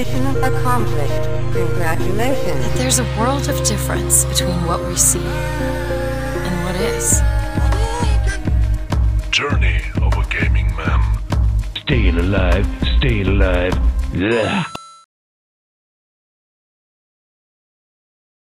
Mission accomplished. Congratulations. There's a world of difference between what we see and what is. Journey of a Gaming Man. Staying alive, staying alive. Ugh.